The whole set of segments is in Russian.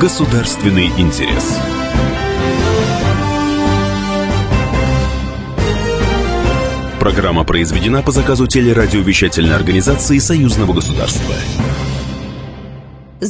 Государственный интерес. Программа произведена по заказу телерадиовещательной организации Союзного государства.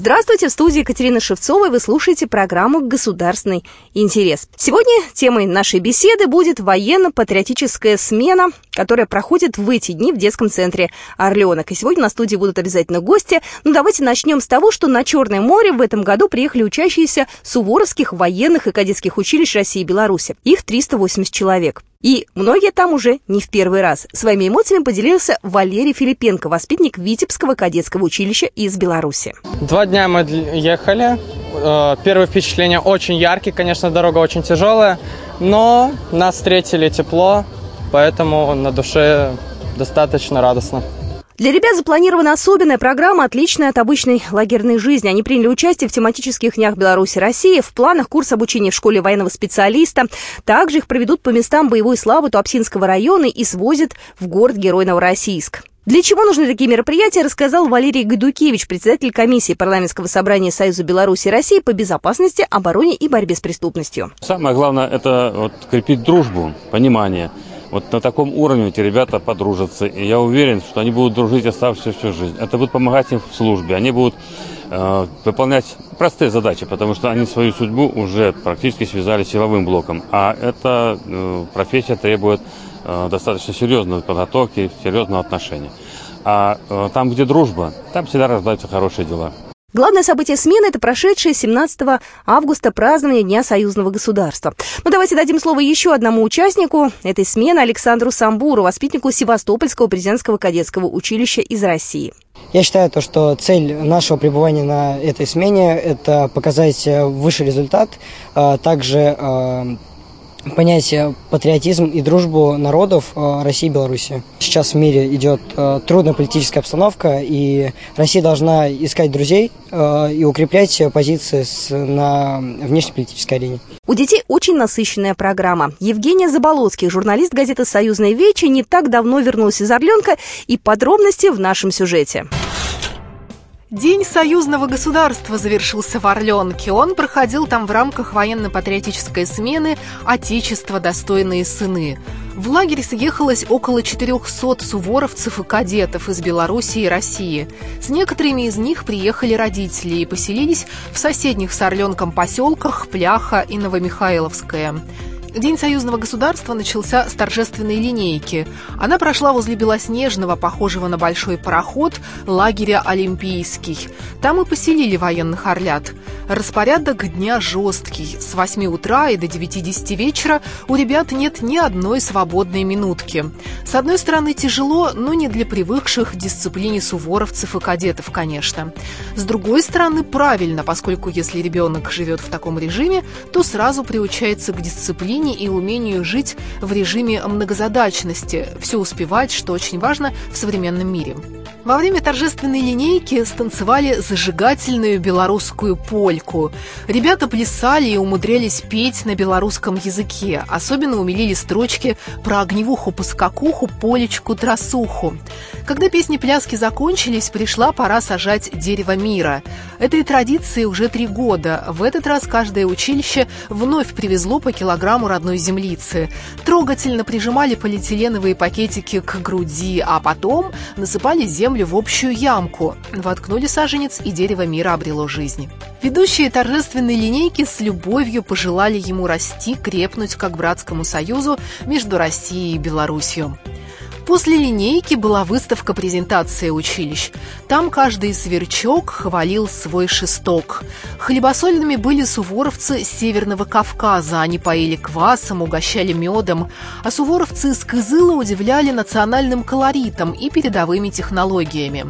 Здравствуйте, в студии Екатерина Шевцова, и вы слушаете программу «Государственный интерес». Сегодня темой нашей беседы будет военно-патриотическая смена, которая проходит в эти дни в детском центре «Орленок». И сегодня на студии будут обязательно гости. Ну, давайте начнем с того, что на Черное море в этом году приехали учащиеся суворовских военных и кадетских училищ России и Беларуси. Их 380 человек. И многие там уже не в первый раз. Своими эмоциями поделился Валерий Филипенко, воспитанник Витебского кадетского училища из Беларуси. Два дня мы ехали. Э, первое впечатление очень яркие, конечно, дорога очень тяжелая, но нас встретили тепло, поэтому на душе достаточно радостно. Для ребят запланирована особенная программа, отличная от обычной лагерной жизни. Они приняли участие в тематических днях Беларуси России, в планах курс обучения в школе военного специалиста. Также их проведут по местам боевой славы Туапсинского района и свозят в город-герой Новороссийск. Для чего нужны такие мероприятия, рассказал Валерий Гайдукевич, председатель комиссии парламентского собрания Союза Беларуси и России по безопасности, обороне и борьбе с преступностью. Самое главное – это вот, крепить дружбу, понимание – вот на таком уровне эти ребята подружатся, и я уверен, что они будут дружить оставшуюся всю жизнь. Это будет помогать им в службе, они будут э, выполнять простые задачи, потому что они свою судьбу уже практически связали с силовым блоком. А эта э, профессия требует э, достаточно серьезной подготовки, серьезного отношения. А э, там, где дружба, там всегда рождаются хорошие дела. Главное событие смены – это прошедшее 17 августа празднование Дня союзного государства. Ну, давайте дадим слово еще одному участнику этой смены – Александру Самбуру, воспитаннику Севастопольского президентского кадетского училища из России. Я считаю, то, что цель нашего пребывания на этой смене – это показать высший результат, а также понять патриотизм и дружбу народов э, России и Беларуси. Сейчас в мире идет э, трудная политическая обстановка, и Россия должна искать друзей э, и укреплять позиции на внешнеполитической арене. У детей очень насыщенная программа. Евгения Заболоцкий, журналист газеты «Союзная Вечи», не так давно вернулась из Орленка, и подробности в нашем сюжете. День союзного государства завершился в Орленке. Он проходил там в рамках военно-патриотической смены «Отечество. Достойные сыны». В лагерь съехалось около 400 суворовцев и кадетов из Белоруссии и России. С некоторыми из них приехали родители и поселились в соседних с Орленком поселках Пляха и Новомихайловское. День союзного государства начался с торжественной линейки. Она прошла возле Белоснежного, похожего на большой пароход, лагеря «Олимпийский». Там и поселили военных орлят. Распорядок дня жесткий. С 8 утра и до 9-10 вечера у ребят нет ни одной свободной минутки. С одной стороны, тяжело, но не для привыкших к дисциплине суворовцев и кадетов, конечно. С другой стороны, правильно, поскольку если ребенок живет в таком режиме, то сразу приучается к дисциплине и умению жить в режиме многозадачности, все успевать, что очень важно в современном мире. Во время торжественной линейки станцевали зажигательную белорусскую польку. Ребята плясали и умудрялись петь на белорусском языке. Особенно умилили строчки про огневуху-поскакуху, полечку-тросуху. Когда песни-пляски закончились, пришла пора сажать дерево мира. Этой традиции уже три года. В этот раз каждое училище вновь привезло по килограмму родной землицы. Трогательно прижимали полиэтиленовые пакетики к груди, а потом насыпали землю землю в общую ямку. Воткнули саженец, и дерево мира обрело жизнь. Ведущие торжественной линейки с любовью пожелали ему расти, крепнуть как братскому союзу между Россией и Беларусью. После линейки была выставка презентация училищ. Там каждый сверчок хвалил свой шесток. Хлебосольными были суворовцы Северного Кавказа. Они поили квасом, угощали медом. А суворовцы из Кызыла удивляли национальным колоритом и передовыми технологиями.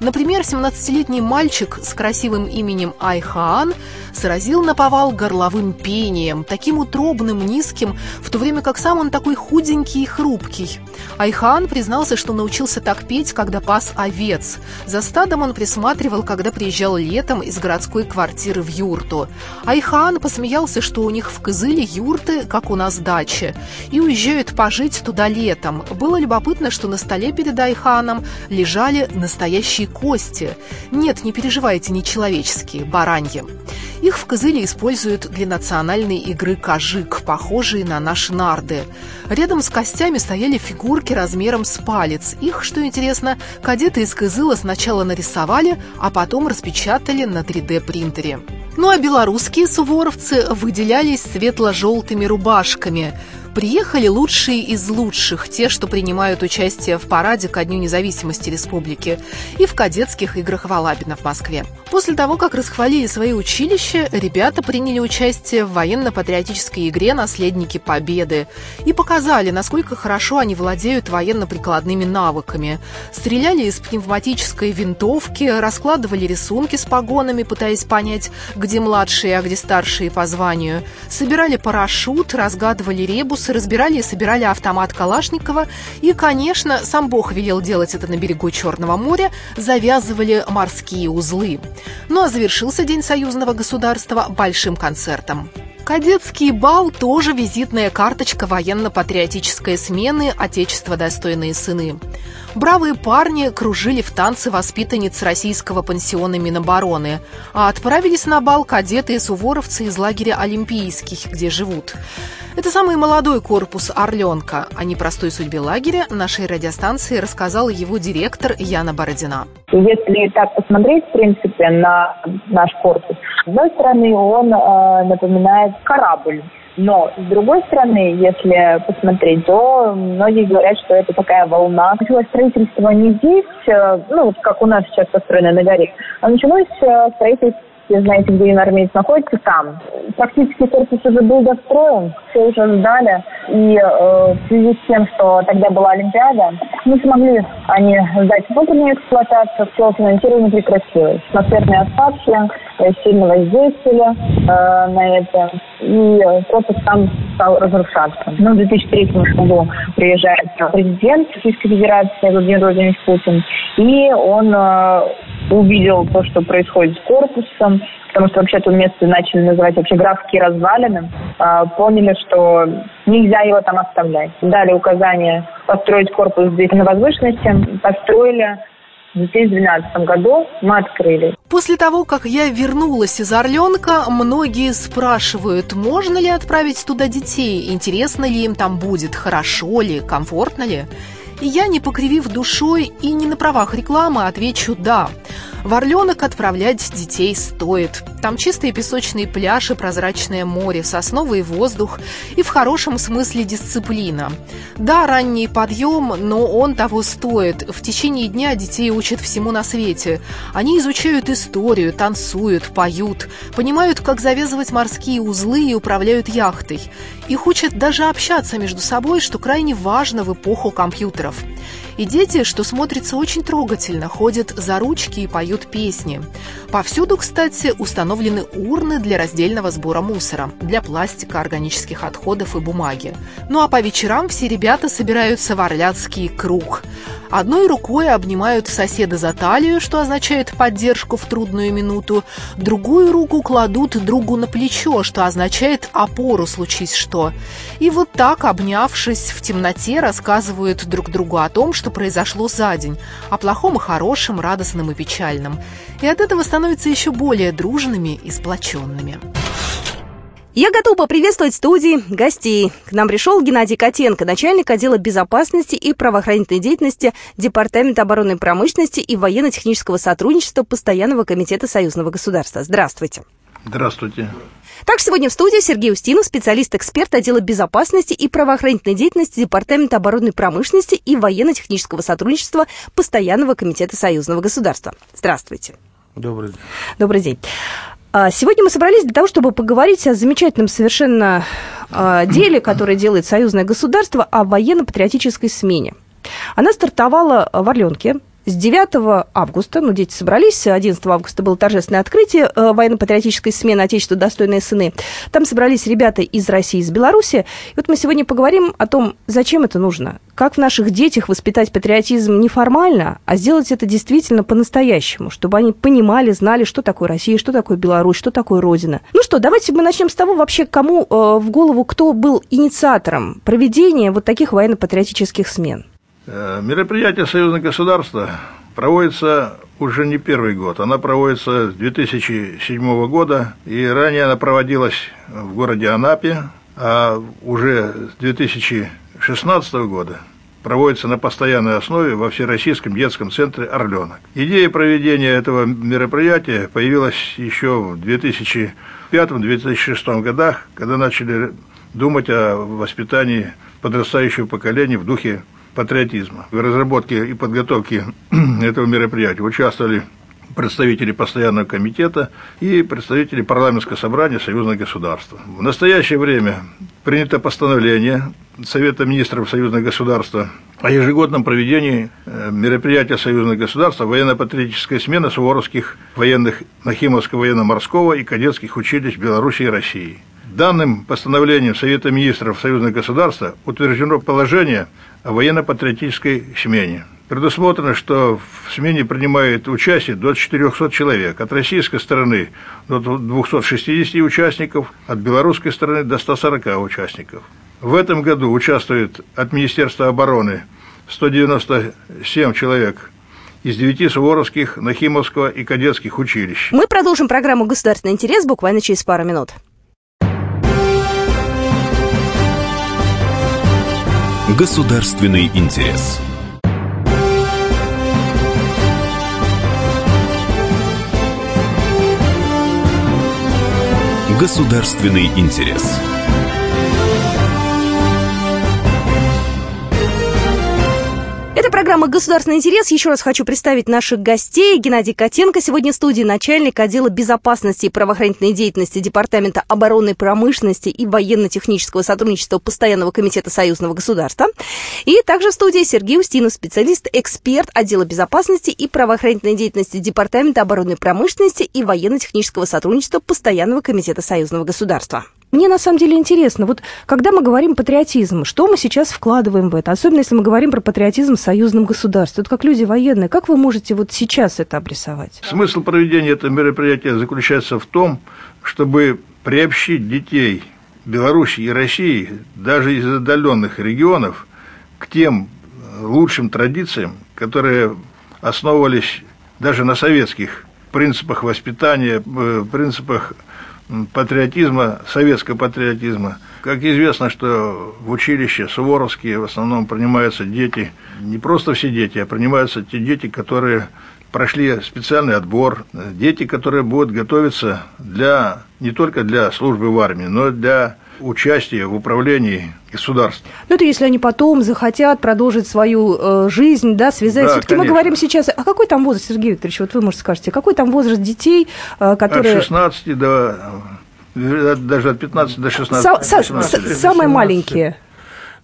Например, 17-летний мальчик с красивым именем Айхаан сразил на повал горловым пением, таким утробным, низким, в то время как сам он такой худенький и хрупкий. Айхан признался, что научился так петь, когда пас овец. За стадом он присматривал, когда приезжал летом из городской квартиры в юрту. Айхан посмеялся, что у них в Кызыле юрты, как у нас дачи, и уезжают пожить туда летом. Было любопытно, что на столе перед Айханом лежали настоящие кости. Нет, не переживайте, не человеческие, бараньи. Их в Кызыле используют для национальной игры «Кажик», похожие на наши нарды. Рядом с костями стояли фигурки размером с палец. Их, что интересно, кадеты из Кызыла сначала нарисовали, а потом распечатали на 3D-принтере. Ну а белорусские суворовцы выделялись светло-желтыми рубашками – Приехали лучшие из лучших, те, что принимают участие в параде ко Дню независимости республики и в кадетских играх Валабина в Москве. После того, как расхвалили свои училища, ребята приняли участие в военно-патриотической игре «Наследники Победы» и показали, насколько хорошо они владеют военно-прикладными навыками. Стреляли из пневматической винтовки, раскладывали рисунки с погонами, пытаясь понять, где младшие, а где старшие по званию, собирали парашют, разгадывали ребус вопросы, разбирали и собирали автомат Калашникова. И, конечно, сам Бог велел делать это на берегу Черного моря, завязывали морские узлы. Ну а завершился День союзного государства большим концертом. Кадетский бал тоже визитная карточка военно-патриотической смены «Отечество достойные сыны». Бравые парни кружили в танцы воспитанниц российского пансиона Минобороны, а отправились на бал кадеты и суворовцы из лагеря Олимпийских, где живут. Это самый молодой корпус «Орленка». О непростой судьбе лагеря нашей радиостанции рассказала его директор Яна Бородина. Если так посмотреть, в принципе, на наш корпус, с одной стороны, он э, напоминает корабль но, с другой стороны, если посмотреть, то многие говорят, что это такая волна. Началось строительство не здесь, э, ну, вот как у нас сейчас построено на горе, а началось э, строительство все знаете, где армеец находится, там. Фактически корпус уже был достроен, все уже сдали. И э, в связи с тем, что тогда была Олимпиада, не смогли они сдать внутреннюю эксплуатацию, все финансирование прекратилось. Атмосферные осадки э, сильно воздействовали э, на это, и корпус там стал разрушаться. Но в 2003 году приезжает президент Российской Федерации Владимир Владимирович Путин, и он э, увидел то, что происходит с корпусом, потому что вообще-то место начали называть вообще графские развалины, э, поняли, что нельзя его там оставлять. Дали указание построить корпус здесь на возвышенности, построили, в 2012 году мы открыли. После того, как я вернулась из Орленка, многие спрашивают, можно ли отправить туда детей, интересно ли им там будет, хорошо ли, комфортно ли. И я, не покривив душой и не на правах рекламы, отвечу «да». В Орленок отправлять детей стоит. Там чистые песочные пляжи, прозрачное море, сосновый воздух и в хорошем смысле дисциплина. Да, ранний подъем, но он того стоит. В течение дня детей учат всему на свете. Они изучают историю, танцуют, поют, понимают, как завязывать морские узлы и управляют яхтой. Их учат даже общаться между собой, что крайне важно в эпоху компьютеров. И дети, что смотрится очень трогательно, ходят за ручки и поют песни. Повсюду, кстати, установлены урны для раздельного сбора мусора, для пластика, органических отходов и бумаги. Ну а по вечерам все ребята собираются в Орляцкий круг. Одной рукой обнимают соседа за талию, что означает поддержку в трудную минуту, другую руку кладут другу на плечо, что означает опору случись что. И вот так, обнявшись в темноте, рассказывают друг другу о том, что произошло за день, о плохом и хорошем, радостном и печальном. И от этого становятся еще более дружными и сплоченными. Я готова поприветствовать в студии гостей. К нам пришел Геннадий Котенко, начальник отдела безопасности и правоохранительной деятельности Департамента оборонной промышленности и военно-технического сотрудничества Постоянного комитета союзного государства. Здравствуйте. Здравствуйте. Также сегодня в студии Сергей Устинов, специалист-эксперт отдела безопасности и правоохранительной деятельности Департамента оборонной промышленности и военно-технического сотрудничества Постоянного комитета союзного государства. Здравствуйте. Добрый день. Добрый день. А, сегодня мы собрались для того, чтобы поговорить о замечательном совершенно а, деле, которое делает союзное государство, о военно-патриотической смене. Она стартовала в Орленке с 9 августа, ну, дети собрались, 11 августа было торжественное открытие э, военно-патриотической смены «Отечество. Достойные сыны». Там собрались ребята из России, из Беларуси. И вот мы сегодня поговорим о том, зачем это нужно. Как в наших детях воспитать патриотизм не формально, а сделать это действительно по-настоящему, чтобы они понимали, знали, что такое Россия, что такое Беларусь, что такое Родина. Ну что, давайте мы начнем с того вообще, кому э, в голову, кто был инициатором проведения вот таких военно-патриотических смен. Э, мероприятие союзного государства проводится уже не первый год. Она проводится с 2007 года, и ранее она проводилась в городе Анапе, а уже с 2016 года проводится на постоянной основе во Всероссийском детском центре «Орленок». Идея проведения этого мероприятия появилась еще в 2005-2006 годах, когда начали думать о воспитании подрастающего поколения в духе патриотизма. В разработке и подготовке этого мероприятия участвовали представители постоянного комитета и представители парламентского собрания союзных государств. В настоящее время принято постановление Совета министров союзных государств о ежегодном проведении э, мероприятия союзных государств военно-патриотической смены суворовских военных Нахимовского военно-морского и кадетских училищ Беларуси и России. Данным постановлением Совета министров союзных государств утверждено положение о военно-патриотической смене. Предусмотрено, что в смене принимает участие до 400 человек. От российской стороны до 260 участников, от белорусской стороны до 140 участников. В этом году участвует от Министерства обороны 197 человек из девяти суворовских, Нахимовского и кадетских училищ. Мы продолжим программу «Государственный интерес» буквально через пару минут. Государственный интерес. Государственный интерес. Программа «Государственный интерес». Еще раз хочу представить наших гостей. Геннадий Котенко сегодня в студии, начальник отдела безопасности и правоохранительной деятельности Департамента оборонной промышленности и военно-технического сотрудничества Постоянного комитета союзного государства. И также в студии Сергей Устинов, специалист, эксперт отдела безопасности и правоохранительной деятельности Департамента оборонной промышленности и военно-технического сотрудничества Постоянного комитета союзного государства. Мне на самом деле интересно, вот когда мы говорим патриотизм, что мы сейчас вкладываем в это? Особенно если мы говорим про патриотизм в союзном государстве. Вот как люди военные, как вы можете вот сейчас это обрисовать? Смысл проведения этого мероприятия заключается в том, чтобы приобщить детей Беларуси и России, даже из отдаленных регионов, к тем лучшим традициям, которые основывались даже на советских принципах воспитания, э, принципах патриотизма, советского патриотизма. Как известно, что в училище Суворовские в основном принимаются дети, не просто все дети, а принимаются те дети, которые прошли специальный отбор, дети, которые будут готовиться для, не только для службы в армии, но и для участие в управлении государством. Ну, это если они потом захотят продолжить свою э, жизнь, да, связать. Да, Все-таки мы говорим сейчас, а какой там возраст, Сергей Викторович, вот вы, может, скажете, какой там возраст детей, э, которые... От 16 до, э, даже от 15 до 16. Са- са- самые маленькие.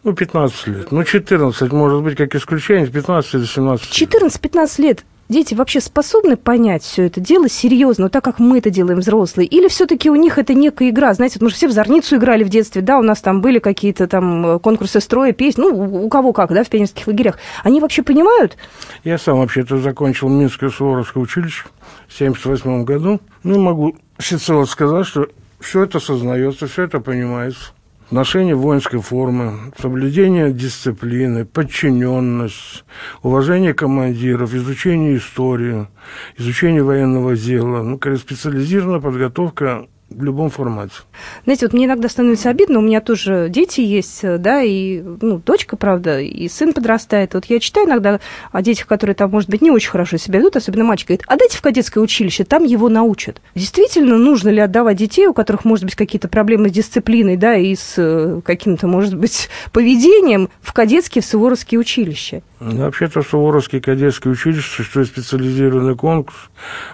Ну, 15 лет. Ну, 14, может быть, как исключение, с 15 до 17 14-15 лет дети вообще способны понять все это дело серьезно, вот так как мы это делаем взрослые? Или все-таки у них это некая игра? Знаете, мы же все в зорницу играли в детстве, да, у нас там были какие-то там э, конкурсы строя, песни, ну, у кого как, да, в пионерских лагерях. Они вообще понимают? Я сам вообще-то закончил Минское Суворовское училище в 1978 году. Ну, могу всецело сказать, что все это сознается, все это понимается ношение воинской формы, соблюдение дисциплины, подчиненность, уважение командиров, изучение истории, изучение военного дела, ну, специализированная подготовка в любом формате. Знаете, вот мне иногда становится обидно, у меня тоже дети есть, да, и, ну, дочка, правда, и сын подрастает. Вот я читаю иногда о детях, которые там, может быть, не очень хорошо себя ведут, особенно мальчик говорит, отдайте в кадетское училище, там его научат. Действительно, нужно ли отдавать детей, у которых, может быть, какие-то проблемы с дисциплиной, да, и с э, каким-то, может быть, поведением в кадетские, в суворовские училища? Вообще-то Суворовский кадетский училище существует специализированный конкурс,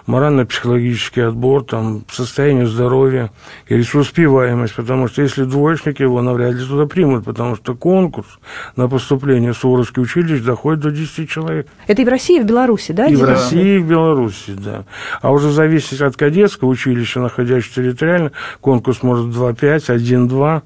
морально-психологический отбор, там, состояние здоровья и ресурспеваемость, потому что если двоечник, его навряд ли туда примут, потому что конкурс на поступление в Суворовский училище доходит до 10 человек. Это и в России, и в Беларуси, да? И в России, и в Беларуси, да. А уже зависит от кадетского училища, находящегося территориально, конкурс может 2-5, 1-2,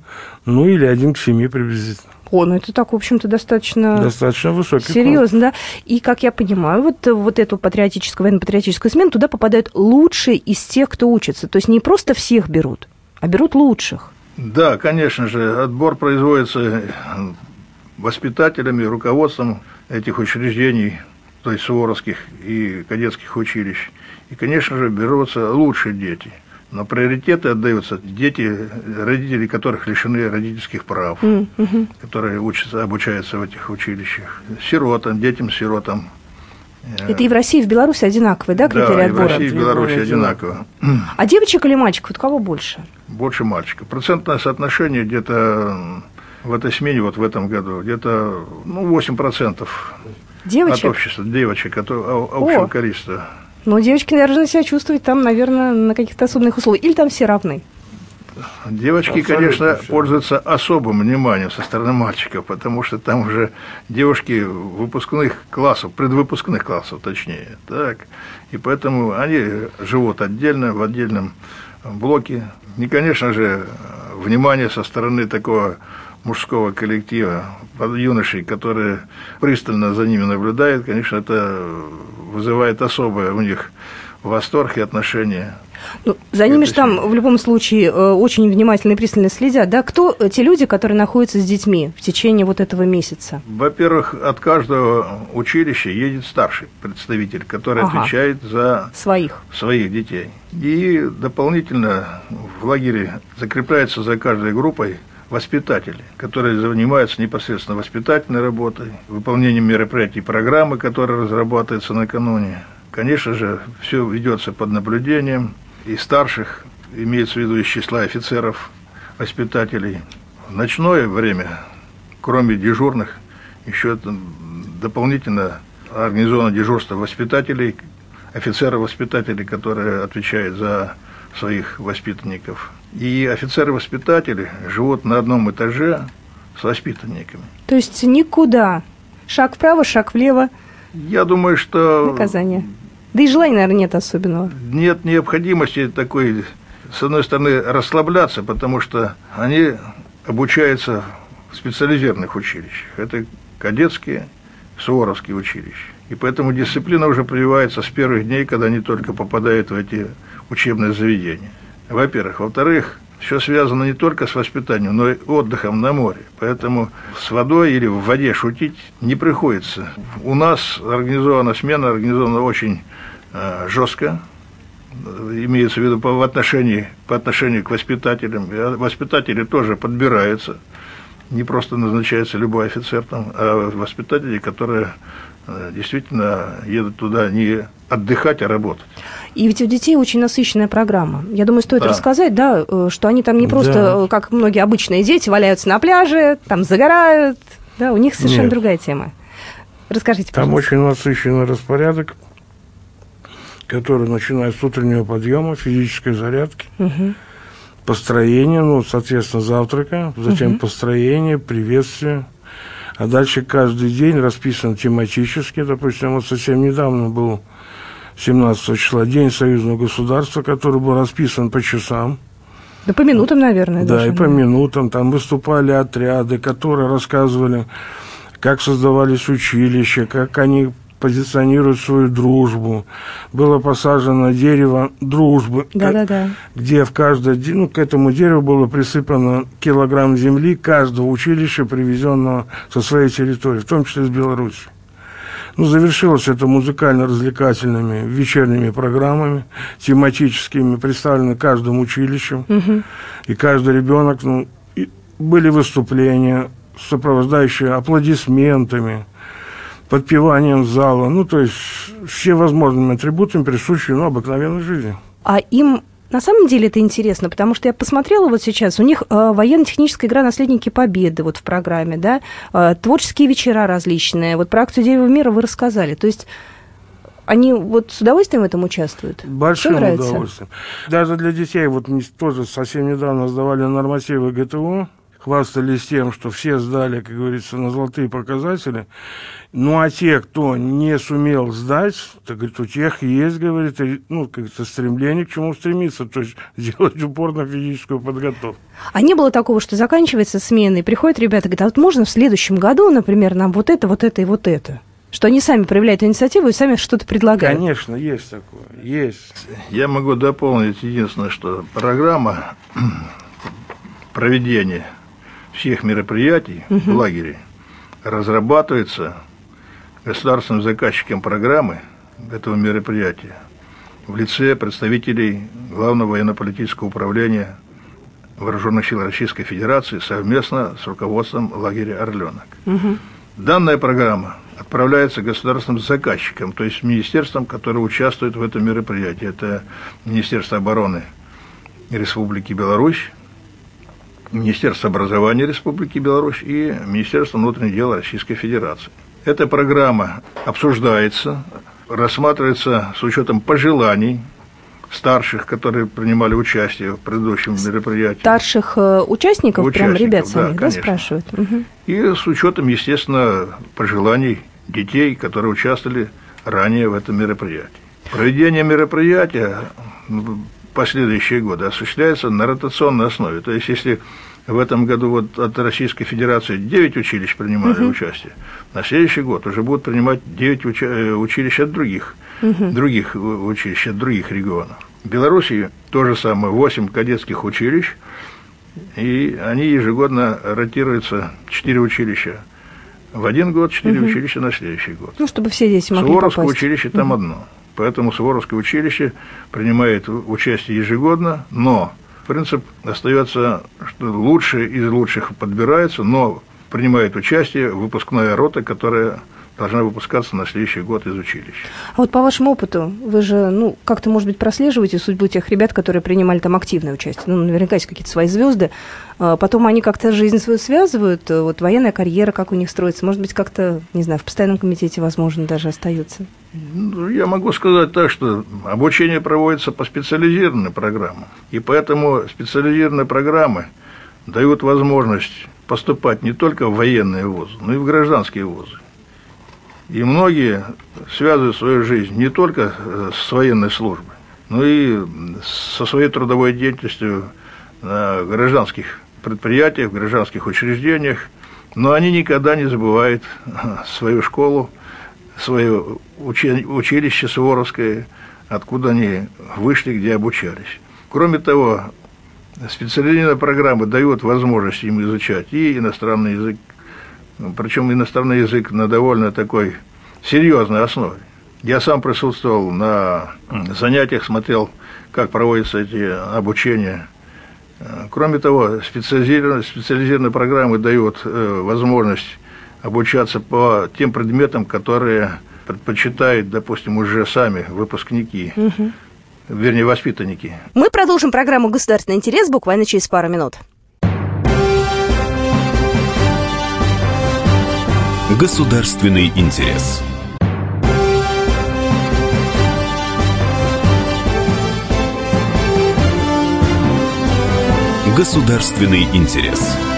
ну или 1 к 7 приблизительно. О, ну это так, в общем-то, достаточно... Достаточно высокий Серьезно, да. И, как я понимаю, вот, вот эту патриотическую, военно-патриотическую смену туда попадают лучшие из тех, кто учится. То есть не просто всех берут, а берут лучших. Да, конечно же, отбор производится воспитателями, руководством этих учреждений то есть суворовских и кадетских училищ. И, конечно же, берутся лучшие дети. Но приоритеты отдаются дети, родители которых лишены родительских прав, Mm-hmm. которые учатся, обучаются в этих училищах. Сиротам, детям-сиротам. Это и в России, и в Беларуси одинаковые, да, критерии да, и в отбора? России, и в Беларуси одинаково. А девочек или мальчиков, у кого больше? Больше мальчиков. Процентное соотношение где-то в этой смене, вот в этом году, где-то ну, 8% Девочек? от общества, девочек, от о- общего О. количества. Ну, девочки должны себя чувствовать там, наверное, на каких-то особенных условиях. Или там все равны? Девочки, Абсолютно конечно, всё. пользуются особым вниманием со стороны мальчиков, потому что там уже девушки выпускных классов, предвыпускных классов, точнее, так, и поэтому они живут отдельно, в отдельном блоке. И, конечно же, внимание со стороны такого мужского коллектива, юношей, которые пристально за ними наблюдают, конечно, это вызывает особое у них восторг и отношение. Ну, за ними же там в любом случае э, очень внимательно и пристально следят. Да? Кто те люди, которые находятся с детьми в течение вот этого месяца? Во-первых, от каждого училища едет старший представитель, который Ага. отвечает за Своих. своих детей. И дополнительно в лагере закрепляется за каждой группой воспитатели, которые занимаются непосредственно воспитательной работой, выполнением мероприятий программы, которые разрабатываются накануне. Конечно же, все ведется под наблюдением и старших, имеется в виду из числа офицеров, воспитателей. В ночное время, кроме дежурных, еще дополнительно организовано дежурство воспитателей, офицеров-воспитателей, которые отвечают за своих воспитанников. И офицеры-воспитатели живут на одном этаже с воспитанниками. То есть никуда. Шаг вправо, шаг влево, Я думаю, что наказание. Да и желания, наверное, нет особенного. нет необходимости такой, с одной стороны, расслабляться, потому что они обучаются в специализированных училищах. Это кадетские, суворовские училища. И поэтому дисциплина уже прививается с первых дней, когда они только попадают в эти учебные заведения. Во-первых. Во-вторых, все связано не только с воспитанием, но и отдыхом на море. Поэтому с водой или в воде шутить не приходится. У нас организована смена, организована очень э, жестко, э, имеется в виду по, в отношении, по отношению к воспитателям. И Воспитатели тоже подбираются. Не просто назначается любой офицер там, а воспитатели, которые э, действительно едут туда не отдыхать, а работать. И ведь у детей очень насыщенная программа. Я думаю, стоит Да. рассказать, да, э, что они там не просто, Да. э, как многие обычные дети, валяются на пляже, там загорают. Да, у них совершенно Нет. другая тема. Расскажите, Там пожалуйста. очень насыщенный распорядок, который начинается с утреннего подъема, физической зарядки, Мгм. Построения, ну, соответственно, завтрака, затем Мгм. построение, приветствие. А дальше каждый день расписан тематически. Допустим, вот совсем недавно был 17 числа День союзного государства, который был расписан по часам. Да по минутам, наверное, Да, даже. и по минутам. Там выступали отряды, которые рассказывали, как создавались училища, как они позиционируют свою дружбу. Было посажено дерево дружбы, Да-да-да. где в каждое, ну, к этому дереву было присыпано килограмм земли каждого училища, привезенного со своей территории, в том числе из Беларуси. Ну, завершилось это музыкально-развлекательными вечерними программами, тематическими, представлены каждым училищем. Мгм. И каждый ребенок, ну, были выступления, сопровождающие аплодисментами, подпеванием зала, ну, то есть все возможными атрибутами, присущими ну, обыкновенной жизни. А им на самом деле это интересно, потому что я посмотрела вот сейчас, у них э, военно-техническая игра «Наследники Победы» вот в программе, да, э, творческие вечера различные, вот про акцию Дерева мира вы рассказали, то есть они вот с удовольствием в этом участвуют? Большим удовольствием. Даже для детей, вот тоже совсем недавно сдавали нормативы ГТО, хвастались тем, что все сдали, как говорится, на золотые показатели. Ну, а те, кто не сумел сдать, так, говорит, у тех есть, говорит, ну, как говорится, стремление к чему стремиться, то есть делать упор на физическую подготовку. А не было такого, что заканчивается смена, и приходят ребята говорят, а вот можно в следующем году, например, нам вот это, вот это и вот это? Что они сами проявляют инициативу и сами что-то предлагают. Конечно, есть такое, есть. Я могу дополнить единственное, что программа проведения всех мероприятий в лагере разрабатывается государственным заказчиком программы этого мероприятия в лице представителей Главного военно-политического управления Вооруженных сил Российской Федерации совместно с руководством лагеря «Орленок». Угу. Данная программа отправляется государственным заказчикам, то есть министерствам, которые участвуют в этом мероприятии. Это Министерство обороны Республики Беларусь, Министерство образования Республики Беларусь и Министерство внутренних дел Российской Федерации. Эта программа обсуждается, рассматривается с учетом пожеланий старших, которые принимали участие в предыдущем мероприятии. Старших э, участников, участников прям ребят сами, да, да спрашивают? Угу. И с учетом, естественно, пожеланий детей, которые участвовали ранее в этом мероприятии. Проведение мероприятия последующие годы осуществляется на ротационной основе. То есть, если в этом году вот от Российской Федерации 9 училищ принимали угу. участие, на следующий год уже будут принимать 9 уча- э, училищ от других, угу. других училищ, от других регионов. В Беларуси то же самое, 8 кадетских училищ, и они ежегодно ротируются, 4 училища в один год, 4 угу. училища на следующий год. Ну, чтобы все дети могли Суворовское попасть. училище там угу. одно. Поэтому Суворовское училище принимает участие ежегодно, но принцип остается, что лучшие из лучших подбираются, но принимает участие выпускная рота, которая должна выпускаться на следующий год из училища. А вот по вашему опыту, вы же, ну, как-то, может быть, прослеживаете судьбу тех ребят, которые принимали там активное участие? Ну, наверняка есть какие-то свои звезды. А потом они как-то жизнь свою связывают, вот военная карьера, как у них строится. Может быть, как-то, не знаю, в постоянном комитете, возможно, даже остаются. Ну, я могу сказать так, что обучение проводится по специализированной программе. И поэтому специализированные программы дают возможность поступать не только в военные вузы, но и в гражданские вузы. И многие связывают свою жизнь не только э, с военной службой, но и со своей трудовой деятельностью на гражданских предприятиях, в гражданских учреждениях, но они никогда не забывают свою школу, свое училище Суворовское, откуда они вышли, где обучались. Кроме того, специализированные программы дают возможность им изучать и иностранный язык, причем иностранный язык на довольно такой серьезной основе. Я сам присутствовал на занятиях, смотрел, как проводятся эти обучения. Кроме того, специализированные, специализированные программы дают э, возможность обучаться по тем предметам, которые предпочитают, допустим, уже сами выпускники. Угу. Вернее, воспитанники. Мы продолжим программу «Государственный интерес» буквально через пару минут. Государственный интерес. Государственный интерес.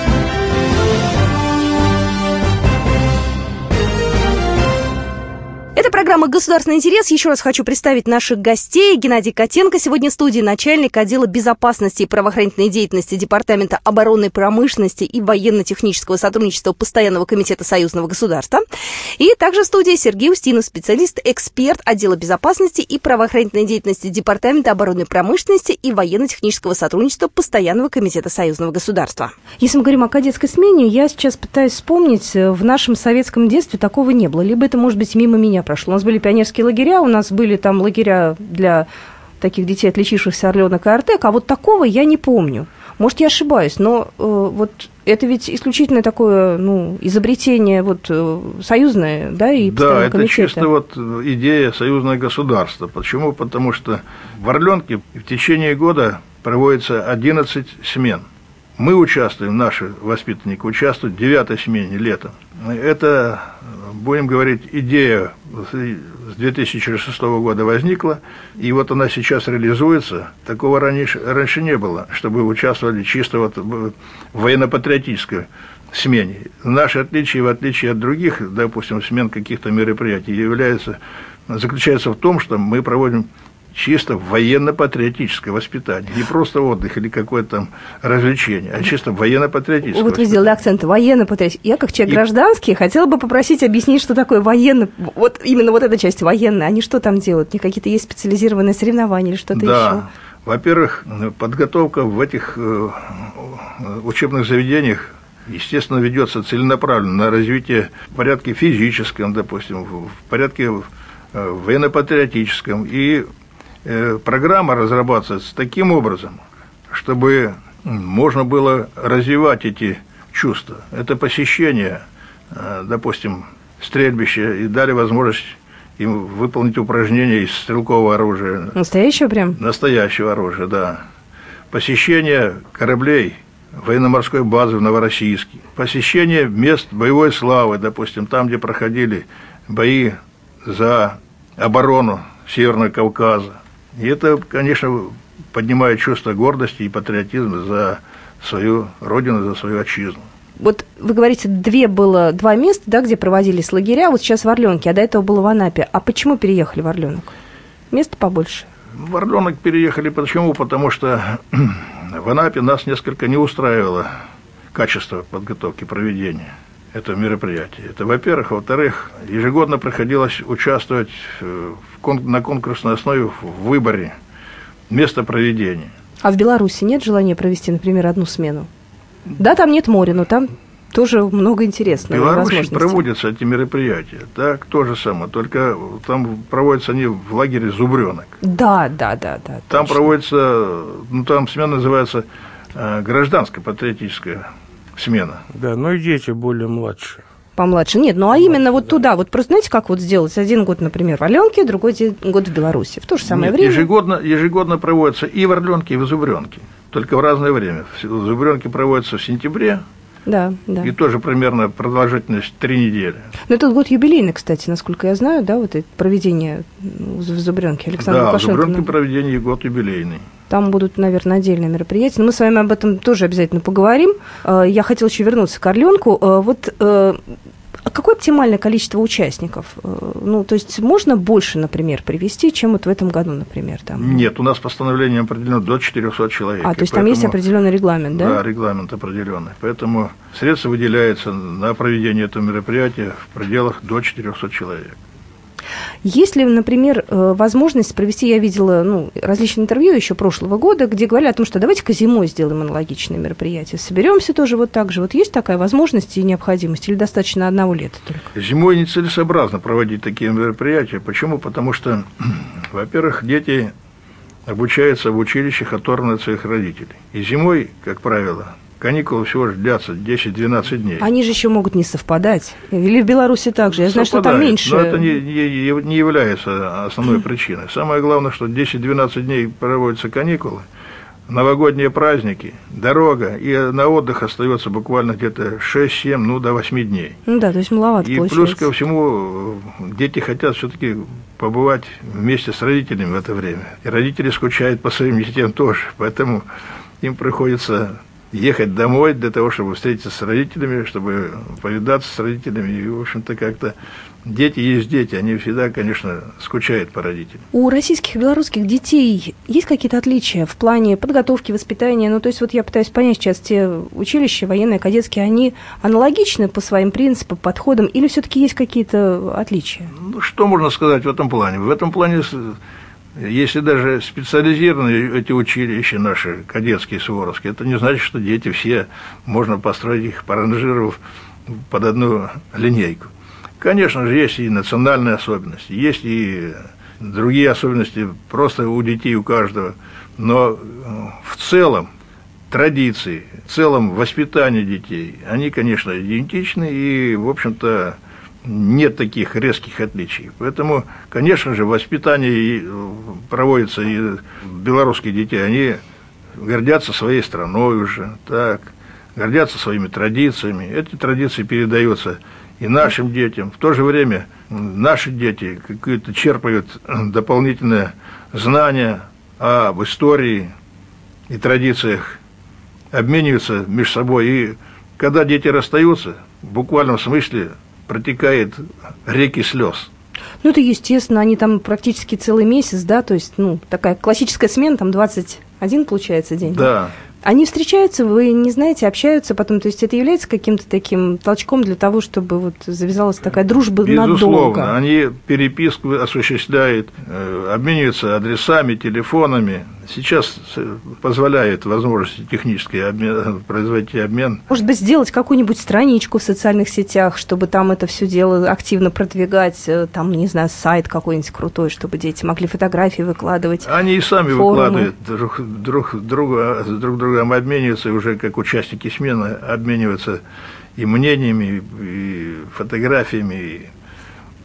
Программа «Государственный интерес». Еще раз хочу представить наших гостей. Геннадий Котенко сегодня в студии, начальник отдела безопасности и правоохранительной деятельности Департамента оборонной промышленности и военно-технического сотрудничества Постоянного комитета союзного государства. И также в студии Сергей Устинов, специалист, эксперт отдела безопасности и правоохранительной деятельности Департамента оборонной промышленности и военно-технического сотрудничества Постоянного комитета союзного государства. Если мы говорим о кадетской смене, я сейчас пытаюсь вспомнить, в нашем советском детстве такого не было. Либо это, может быть, мимо меня прошло нас были пионерские лагеря, у нас были там лагеря для таких детей, отличившихся Орленок и Артек, а вот такого я не помню. Может, я ошибаюсь, но э, вот это ведь исключительно такое, ну, изобретение вот э, союзное, да, и Да, это комитета. чисто вот идея союзного государства. Почему? Потому что в Орленке в течение года проводится 11 смен. Мы участвуем, наши воспитанники участвуют в девятой смене летом. Это, будем говорить, идея с 2006 года возникла, и вот она сейчас реализуется. Такого раньше, раньше не было, чтобы участвовали чисто вот в военно-патриотической смене. Наше отличие, в отличие от других, допустим, смен каких-то мероприятий, является, заключается в том, что мы проводим чисто военно-патриотическое воспитание. Не просто отдых или какое-то там развлечение, а чисто военно-патриотическое Вот вы сделали акцент военно-патриотическое. Я, как человек И... гражданский, хотела бы попросить объяснить, что такое военно... Вот именно вот эта часть военная. Они что там делают? Не какие-то есть специализированные соревнования или что-то да. еще? Во-первых, подготовка в этих э, учебных заведениях естественно, ведется целенаправленно на развитие в порядке физическом, допустим, в порядке э, военно-патриотическом. И программа разрабатывается таким образом, чтобы можно было развивать эти чувства. Это посещение, э, допустим, стрельбища и дали возможность им выполнить упражнения из стрелкового оружия. Настоящего прям? Настоящего оружия, да. Посещение кораблей военно-морской базы в Новороссийске. Посещение мест боевой славы, допустим, там, где проходили бои за оборону Северного Кавказа. И это, конечно, поднимает чувство гордости и патриотизма за свою родину, за свою отчизну. Вот вы говорите, две было, два места, да, где проводились лагеря, вот сейчас в Орленке, а до этого было в Анапе. А почему переехали в Орленок? Место побольше? В Орленок переехали почему? Потому что в Анапе нас несколько не устраивало качество подготовки проведения этого мероприятия. Это, во-первых. Во-вторых, ежегодно приходилось участвовать э, в кон- на конкурсной основе в выборе места проведения. А в Беларуси нет желания провести, например, одну смену? Да, там нет моря, но там тоже много интересного. В Беларуси проводятся эти мероприятия, так, то же самое, только там проводятся они в лагере Зубренок. Да, да, да, да. Там точно. проводится, ну там смена называется э, гражданская патриотическая смена. Да, но и дети более младшие. Помладше. Нет, ну а именно вот туда. Вот просто знаете, как вот сделать? Один год, например, в Орленке, другой год в Беларуси. В то же самое Нет, время. Ежегодно, ежегодно проводятся и в Орленке, и в Зубренке. Только в разное время. Зубренки проводятся в сентябре, да, да. И тоже примерно продолжительность три недели. Но этот год юбилейный, кстати, насколько я знаю, да, вот это проведение в Зубренке Александра да, Лукашенко. Да, в Зубренке проведение год юбилейный. Там будут, наверное, отдельные мероприятия. Но мы с вами об этом тоже обязательно поговорим. Э, я хотела еще вернуться к Орленку. Э, вот э, а какое оптимальное количество участников? Ну, то есть можно больше, например, привести, чем вот в этом году, например? Там? Нет, у нас постановлением определено до 400 человек. А, то есть там есть определенный регламент, да? Да, регламент определенный. Поэтому средства выделяются на проведение этого мероприятия в пределах до 400 человек. Есть ли, например, э, возможность провести, я видела ну, различные интервью еще прошлого года, где говорили о том, что давайте-ка зимой сделаем аналогичное мероприятие, соберемся тоже вот так же. Вот есть такая возможность и необходимость, или достаточно одного лета только? Зимой нецелесообразно проводить такие мероприятия. Почему? Потому что, во-первых, дети обучаются в училищах, оторваны от своих родителей. И зимой, как правило, каникулы всего же длятся 10-12 дней. Они же еще могут не совпадать. Или в Беларуси также. Я знаю, что там меньше. Но это не, не, не является основной причиной. Самое главное, что 10-12 дней проводятся каникулы, новогодние праздники, дорога, и на отдых остается буквально где-то 6-7, ну, до 8 дней. Ну да, то есть маловато И получается. плюс ко всему, дети хотят все-таки побывать вместе с родителями в это время. И родители скучают по своим детям тоже, поэтому им приходится ехать домой для того, чтобы встретиться с родителями, чтобы повидаться с родителями. И, в общем-то, как-то дети есть дети, они всегда, конечно, скучают по родителям. У российских и белорусских детей есть какие-то отличия в плане подготовки, воспитания? Ну, то есть вот я пытаюсь понять сейчас, те училища, военные, кадетские, они аналогичны по своим принципам, подходам, или все-таки есть какие-то отличия? Ну, что можно сказать в этом плане? В этом плане если даже специализированные эти училища наши, кадетские, суворовские, это не значит, что дети все, можно построить их, поранжировав под одну линейку. Конечно же, есть и национальные особенности, есть и другие особенности просто у детей, у каждого. Но в целом традиции, в целом воспитание детей, они, конечно, идентичны и, в общем-то, нет таких резких отличий. Поэтому, конечно же, воспитание проводится и белорусские дети, они гордятся своей страной уже, так, гордятся своими традициями. Эти традиции передаются и нашим детям. В то же время наши дети какие-то черпают дополнительные знания об истории и традициях, обмениваются между собой. И когда дети расстаются, в буквальном смысле протекает реки слез. Ну, это естественно, они там практически целый месяц, да, то есть, ну, такая классическая смена, там 21, получается, день. Да. Они встречаются, вы не знаете, общаются потом, то есть это является каким-то таким толчком для того, чтобы вот завязалась такая дружба Безусловно, надолго? они переписку осуществляют, э, обмениваются адресами, телефонами, Сейчас позволяет возможности технические обмен, производить обмен. Может быть, сделать какую-нибудь страничку в социальных сетях, чтобы там это все дело активно продвигать, э, там, не знаю, сайт какой-нибудь крутой, чтобы дети могли фотографии выкладывать. Они и сами форумы. выкладывают, друг, друг, друга, друг другом обмениваются, уже как участники смены обмениваются и мнениями, и фотографиями, и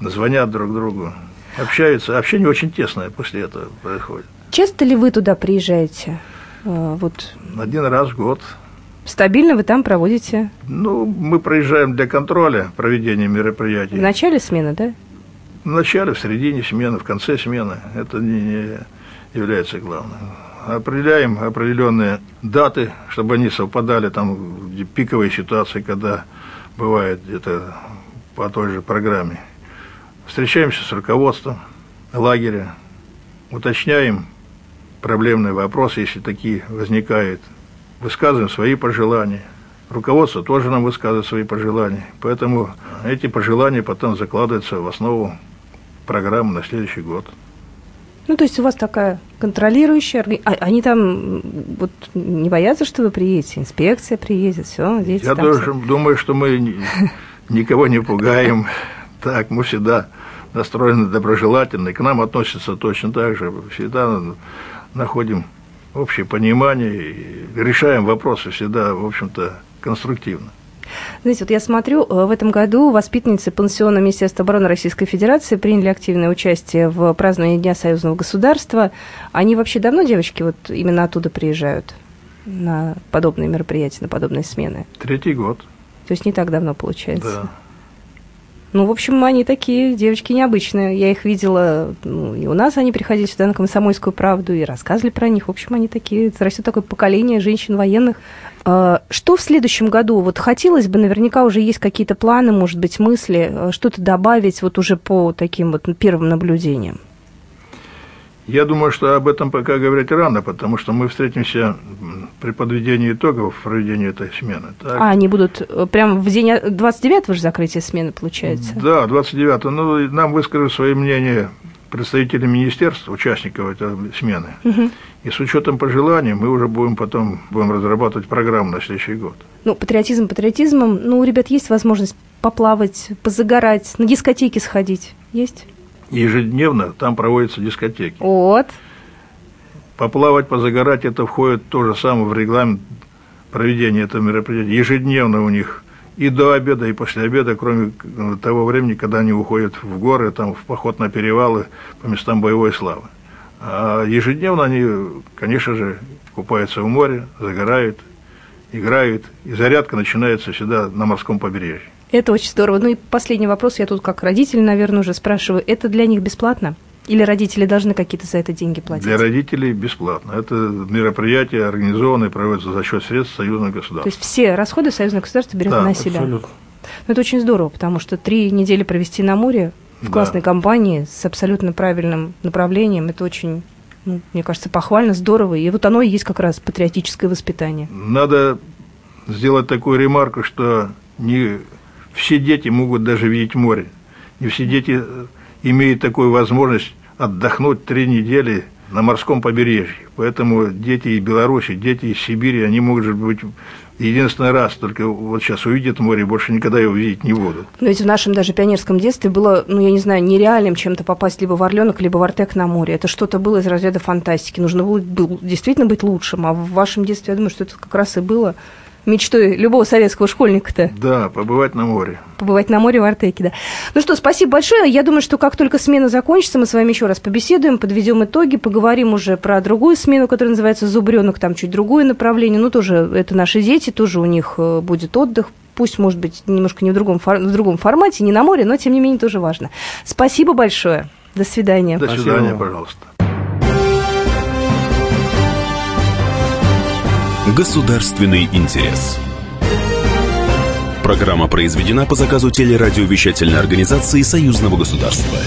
звонят друг другу, общаются. Общение очень тесное после этого происходит. Часто ли вы туда приезжаете? Э, вот. Один раз в год. Стабильно вы там проводите? Ну, мы проезжаем для контроля проведения мероприятий. В начале смены, да? В начале, в середине смены, в конце смены. Это не является главным. Определяем определенные даты, чтобы они совпадали там пиковые ситуации, когда бывает где-то по той же программе. Встречаемся с руководством лагеря, уточняем проблемные вопросы, если такие возникают, высказываем свои пожелания. Руководство тоже нам высказывает свои пожелания. Поэтому эти пожелания потом закладываются в основу программы на следующий год. Ну, то есть у вас такая контролирующая организация. Они там вот не боятся, что вы приедете? Инспекция приедет, все, дети Я тоже все... думаю, что мы никого не пугаем. Так, мы всегда настроены доброжелательно, и к нам относятся точно так же. Всегда находим общее понимание и решаем вопросы всегда, в общем-то, конструктивно. Знаете, вот я смотрю, э, в этом году воспитанницы пансиона Министерства обороны Российской Федерации приняли активное участие в праздновании Дня союзного государства. Они вообще давно, девочки, вот именно оттуда приезжают на подобные мероприятия, на подобные смены? Третий год. То есть не так давно, получается? Да. Ну, в общем, они такие девочки необычные. Я их видела, ну, и у нас они приходили сюда на «Комсомольскую правду» и рассказывали про них. В общем, они такие, растет такое поколение женщин военных. А, что в следующем году? Вот хотелось бы, наверняка уже есть какие-то планы, может быть, мысли, а, что-то добавить вот уже по таким вот первым наблюдениям. Я думаю, что об этом пока говорить рано, потому что мы встретимся при подведении итогов проведения этой смены. Так? А, они будут э, прямо в день 29-го же закрытия смены, получается? Да, 29-го. Ну, нам выскажут свои мнения представители министерства, участников этой смены. Угу. И с учетом пожеланий мы уже будем потом будем разрабатывать программу на следующий год. Ну, патриотизм патриотизмом. Ну, у ребят есть возможность поплавать, позагорать, на дискотеки сходить? Есть? ежедневно там проводятся дискотеки. Вот. Поплавать, позагорать, это входит то же самое в регламент проведения этого мероприятия. Ежедневно у них и до обеда, и после обеда, кроме того времени, когда они уходят в горы, там, в поход на перевалы по местам боевой славы. А ежедневно они, конечно же, купаются в море, загорают, играют, и зарядка начинается всегда на морском побережье. Это очень здорово. Ну и последний вопрос, я тут как родитель, наверное, уже спрашиваю. Это для них бесплатно? Или родители должны какие-то за это деньги платить? Для родителей бесплатно. Это мероприятие организованное, проводится за счет средств союзного государства. То есть все расходы союзное государство берет да, на себя? абсолютно. Ну, это очень здорово, потому что три недели провести на море в классной да. компании с абсолютно правильным направлением, это очень, ну, мне кажется, похвально, здорово. И вот оно и есть как раз патриотическое воспитание. Надо сделать такую ремарку, что не все дети могут даже видеть море. Не все дети имеют такую возможность отдохнуть три недели на морском побережье. Поэтому дети из Беларуси, дети из Сибири, они могут быть единственный раз только вот сейчас увидят море, больше никогда его видеть не будут. Но ведь в нашем даже пионерском детстве было, ну, я не знаю, нереальным чем-то попасть либо в Орленок, либо в Артек на море. Это что-то было из разряда фантастики. Нужно было, было действительно быть лучшим. А в вашем детстве, я думаю, что это как раз и было мечтой любого советского школьника-то. Да, побывать на море. Побывать на море в Артеке, да. Ну что, спасибо большое. Я думаю, что как только смена закончится, мы с вами еще раз побеседуем, подведем итоги, поговорим уже про другую смену, которая называется «Зубренок», там чуть другое направление. Ну, тоже это наши дети, тоже у них э, будет отдых, пусть, может быть, немножко не в другом, в другом формате, не на море, но, тем не менее, тоже важно. Спасибо большое. До свидания. До свидания, Спасибо. пожалуйста. Государственный интерес. Программа произведена по заказу телерадиовещательной организации Союзного государства.